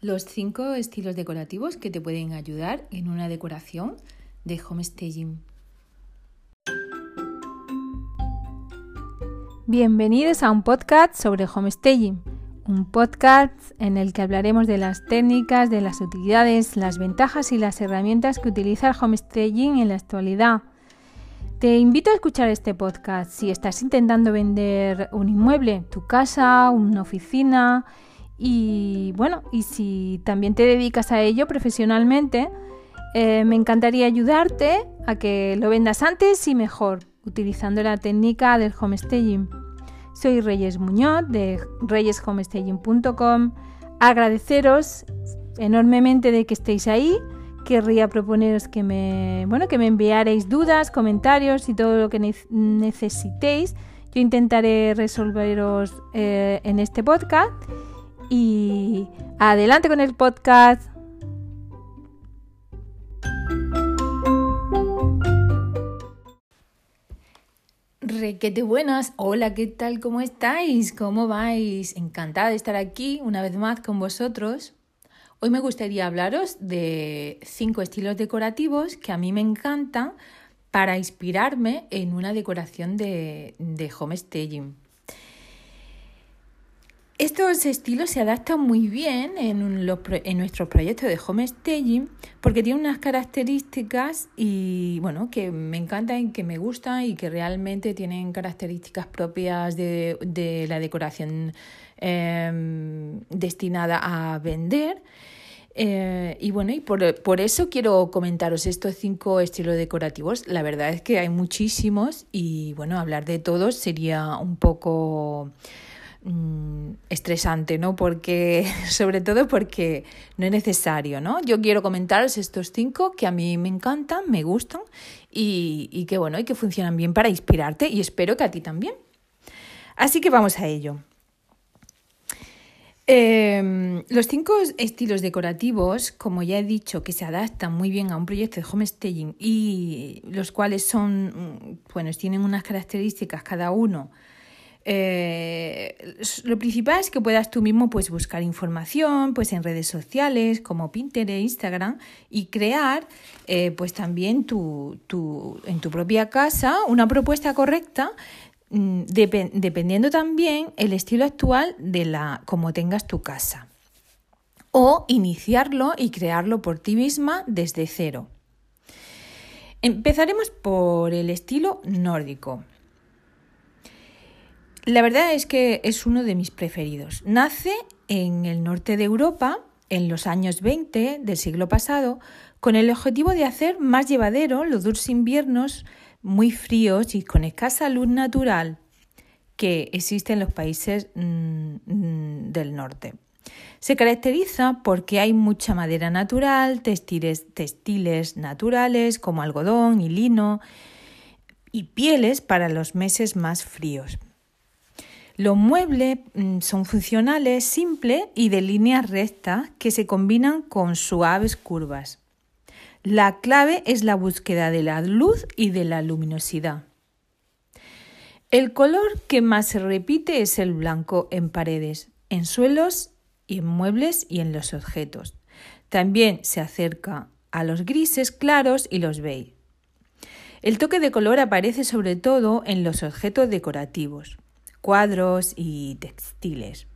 los cinco estilos decorativos que te pueden ayudar en una decoración de homestaging. Bienvenidos a un podcast sobre homestaging, un podcast en el que hablaremos de las técnicas, de las utilidades, las ventajas y las herramientas que utiliza el homestaging en la actualidad. Te invito a escuchar este podcast si estás intentando vender un inmueble, tu casa, una oficina, y bueno, y si también te dedicas a ello profesionalmente, eh, me encantaría ayudarte a que lo vendas antes y mejor, utilizando la técnica del homestaging. Soy Reyes Muñoz de reyeshomestaging.com. Agradeceros enormemente de que estéis ahí. Querría proponeros que me, bueno, que me enviaréis dudas, comentarios y todo lo que necesitéis. Yo intentaré resolveros eh, en este podcast y adelante con el podcast. Requete buenas, hola, ¿qué tal? ¿Cómo estáis? ¿Cómo vais? Encantada de estar aquí una vez más con vosotros. Hoy me gustaría hablaros de cinco estilos decorativos que a mí me encantan para inspirarme en una decoración de, de homestaging. Estos estilos se adaptan muy bien en, en nuestros proyectos de homestaging porque tienen unas características y bueno que me encantan y que me gustan y que realmente tienen características propias de, la decoración em, destinada a vender. Eh, y bueno, y por, por, eso quiero comentaros estos cinco estilos decorativos. La verdad es que hay muchísimos y bueno, hablar de todos sería un poco Mm, estresante, ¿no? Porque, sobre todo porque no es necesario, ¿no? Yo quiero comentaros estos cinco que a mí me encantan, me gustan y, y que, bueno, y que funcionan bien para inspirarte y espero que a ti también. Así que vamos a ello. Em, los cinco estilos decorativos, como ya he dicho, que se adaptan muy bien a un proyecto de homestaging y los cuales son, mm, bueno, tienen unas características cada uno eh, lo principal es que puedas tú mismo pues, buscar información pues, en redes sociales como Pinterest, Instagram y crear eh, pues, también tu, tu, en tu propia casa una propuesta correcta mm, dependiendo también el estilo actual de la como tengas tu casa o iniciarlo y crearlo por ti misma desde cero. Empezaremos por el estilo nórdico. La verdad es que es uno de mis preferidos. Nace en el norte de Europa en los años 20 del siglo pasado con el objetivo de hacer más llevadero los duros inviernos muy fríos y con escasa luz natural que existe en los países mm, mm, del norte. Se caracteriza porque hay mucha madera natural, textiles, textiles naturales como algodón y lino y pieles para los meses más fríos. Los muebles mm, son funcionales, simples y de líneas rectas que se combinan con suaves curvas. La clave es la búsqueda de la luz y de la luminosidad. El color que más se repite es el blanco en paredes, en suelos y en muebles y en los objetos. También se acerca a los grises claros y los beige. El toque de color aparece sobre todo en los objetos decorativos cuadros y textiles.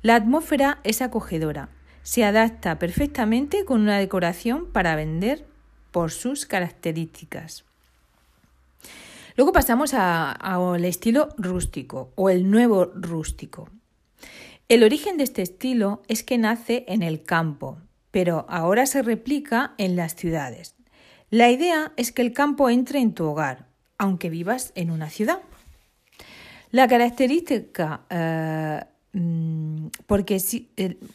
La atmósfera es acogedora, se adapta perfectamente con una decoración para vender por sus características. Luego pasamos al estilo rústico o el nuevo rústico. El origen de este estilo es que nace en el campo, pero ahora se replica en las ciudades. La idea es que el campo entre en tu hogar, aunque vivas en una ciudad. La característica, eh, mm, porque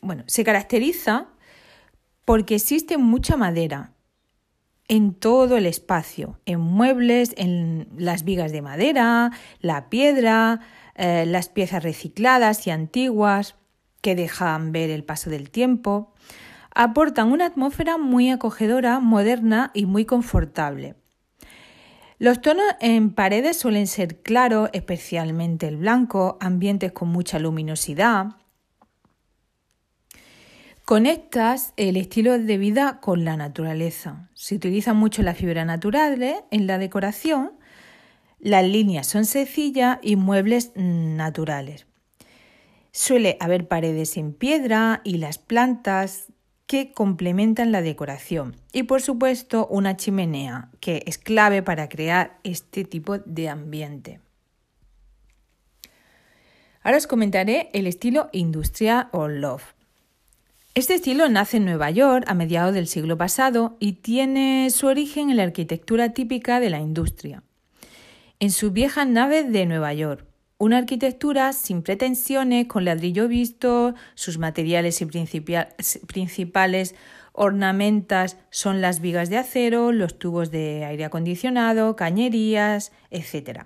bueno, se caracteriza porque existe mucha madera en todo el espacio, en muebles, en las vigas de madera, la piedra, eh, las piezas recicladas y antiguas que dejan ver el paso del tiempo, aportan una atmósfera muy acogedora, moderna y muy confortable. Los tonos en paredes suelen ser claros, especialmente el blanco, ambientes con mucha luminosidad. Conectas el estilo de vida con la naturaleza. Se utiliza mucho la fibra natural en la decoración. Las líneas son sencillas y muebles naturales. Suele haber paredes en piedra y las plantas que complementan la decoración. Y por supuesto una chimenea, que es clave para crear este tipo de ambiente. Ahora os comentaré el estilo industrial o love. Este estilo nace en Nueva York a mediados del siglo pasado y tiene su origen en la arquitectura típica de la industria. En sus viejas naves de Nueva York, una arquitectura sin pretensiones, con ladrillo visto, sus materiales y principales ornamentas son las vigas de acero, los tubos de aire acondicionado, cañerías, etc.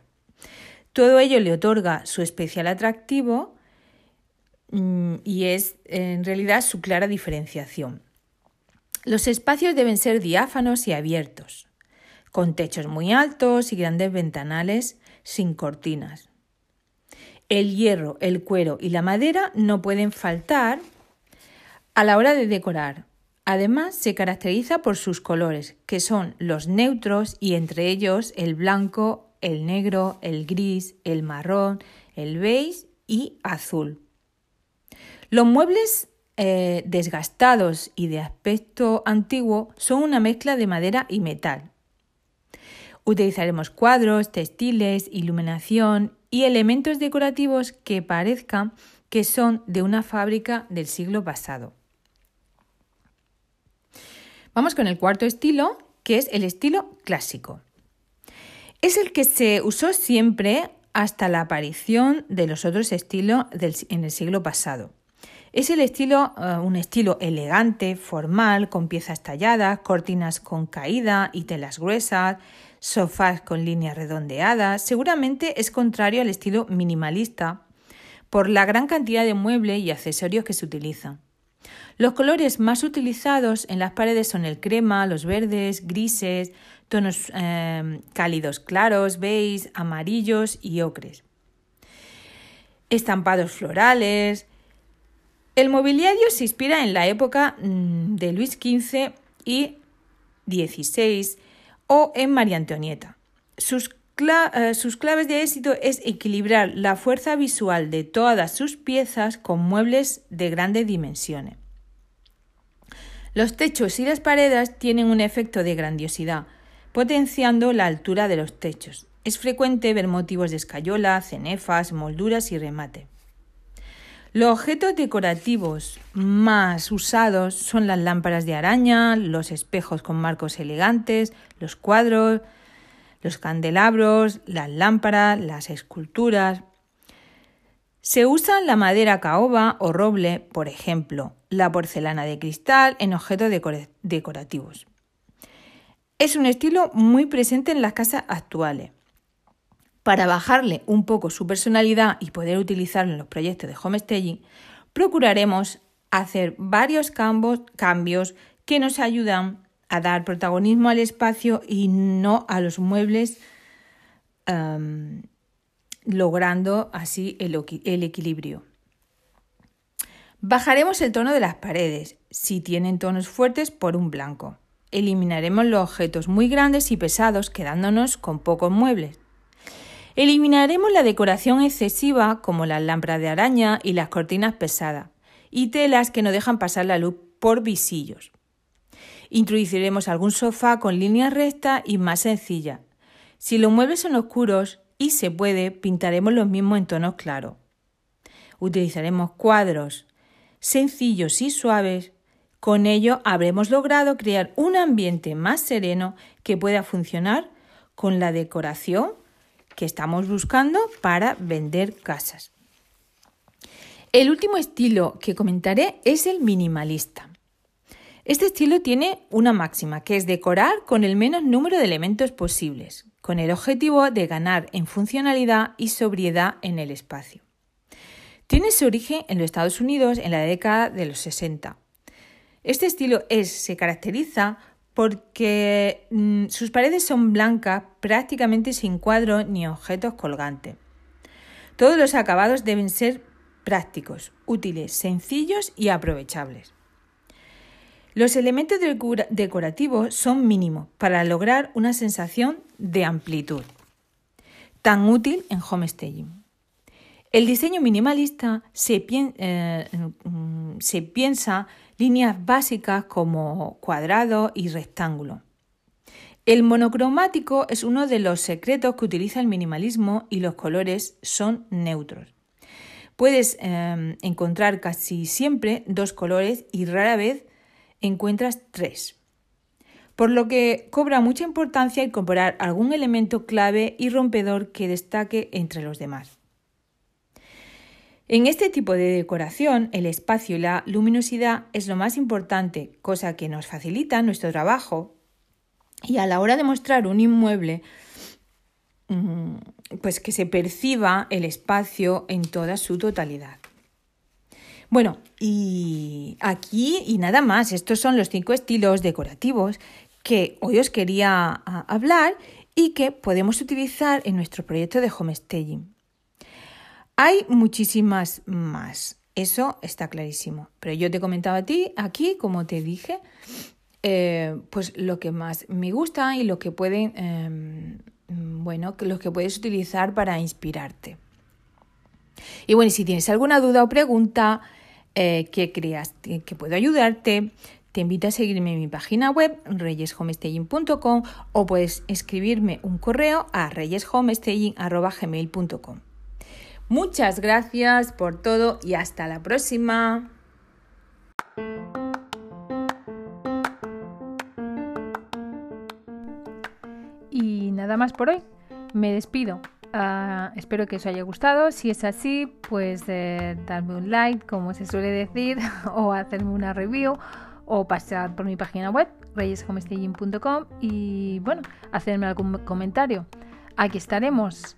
Todo ello le otorga su especial atractivo mm, y es en realidad su clara diferenciación. Los espacios deben ser diáfanos y abiertos, con techos muy altos y grandes ventanales sin cortinas. El hierro, el cuero y la madera no pueden faltar a la hora de decorar. Además, se caracteriza por sus colores, que son los neutros y entre ellos el blanco, el negro, el gris, el marrón, el beige y azul. Los muebles eh, desgastados y de aspecto antiguo son una mezcla de madera y metal. Utilizaremos cuadros, textiles, iluminación y elementos decorativos que parezcan que son de una fábrica del siglo pasado. Vamos con el cuarto estilo, que es el estilo clásico. Es el que se usó siempre hasta la aparición de los otros estilos en el siglo pasado. Es el estilo, eh, un estilo elegante, formal, con piezas talladas, cortinas con caída y telas gruesas, sofás con líneas redondeadas. Seguramente es contrario al estilo minimalista por la gran cantidad de muebles y accesorios que se utilizan. Los colores más utilizados en las paredes son el crema, los verdes, grises, tonos em, cálidos claros, beige, amarillos y ocres. Estampados florales. El mobiliario se inspira en la época mm, de Luis XV y XVI o en María Antonieta. Sus, eh, sus claves de éxito es equilibrar la fuerza visual de todas sus piezas con muebles de grandes dimensiones. Los techos y las paredes tienen un efecto de grandiosidad, potenciando la altura de los techos. Es frecuente ver motivos de escayola, cenefas, molduras y remate. Los objetos decorativos más usados son las lámparas de araña, los espejos con marcos elegantes, los cuadros, los candelabros, las lámparas, las esculturas. Se usa la madera caoba o roble, por ejemplo, la porcelana de cristal en objetos decorativos. Es un estilo muy presente en las casas actuales. Para bajarle un poco su personalidad y poder utilizarlo en los proyectos de homestaging, procuraremos hacer varios cambios que nos ayudan a dar protagonismo al espacio y no a los muebles, em, logrando así el equilibrio. Bajaremos el tono de las paredes, si tienen tonos fuertes, por un blanco eliminaremos los objetos muy grandes y pesados quedándonos con pocos muebles. Eliminaremos la decoración excesiva como las lámparas de araña y las cortinas pesadas y telas que no dejan pasar la luz por visillos. Introduciremos algún sofá con líneas rectas y más sencillas. Si los muebles son oscuros y se puede, pintaremos los mismos en tonos claros. Utilizaremos cuadros sencillos y suaves con ello habremos logrado crear un ambiente más sereno que pueda funcionar con la decoración que estamos buscando para vender casas. El último estilo que comentaré es el minimalista. Este estilo tiene una máxima, que es decorar con el menos número de elementos posibles, con el objetivo de ganar en funcionalidad y sobriedad en el espacio. Tiene su origen en los Estados Unidos en la década de los 60 este estilo se caracteriza porque mm, sus paredes son blancas, prácticamente sin cuadros ni objetos colgantes. Todos los acabados deben ser prácticos, útiles, sencillos y aprovechables. Los elementos decorativos son mínimos para lograr una sensación de amplitud, tan útil en homestaging. El diseño minimalista se, eh, se piensa líneas básicas como cuadrado y rectángulo. El monocromático es uno de los secretos que utiliza el minimalismo y los colores son neutros. Puedes em, encontrar casi siempre dos colores y rara vez encuentras tres. Por lo que cobra mucha importancia incorporar algún elemento clave y rompedor que destaque entre los demás. En este tipo de decoración, el espacio y la luminosidad es lo más importante, cosa que nos facilita nuestro trabajo y a la hora de mostrar un inmueble, mm, pues que se perciba el espacio en toda su totalidad. Bueno, y aquí y nada más, estos son los cinco estilos decorativos que hoy os quería ah, hablar y que podemos utilizar en nuestro proyecto de homestaging. Hay muchísimas más, eso está clarísimo, pero yo te comentaba a ti aquí, como te dije, eh, pues lo que más me gusta y lo que pueden, em, bueno, lo que puedes utilizar para inspirarte. Y bueno, si tienes alguna duda o pregunta eh, que creas que puedo ayudarte, te invito a seguirme en mi página web reyeshomestaging.com o puedes escribirme un correo a reyeshomestaging.gmail.com. Muchas gracias por todo y hasta la próxima. nada más por hoy. Me despido. Ah, espero que os haya gustado. Si es así, pues eh, darme un like, como se suele decir, o hacerme una review, o pasar por mi página web, reyeshomestaging.com, y bueno, hacerme algún comentario. Aquí estaremos.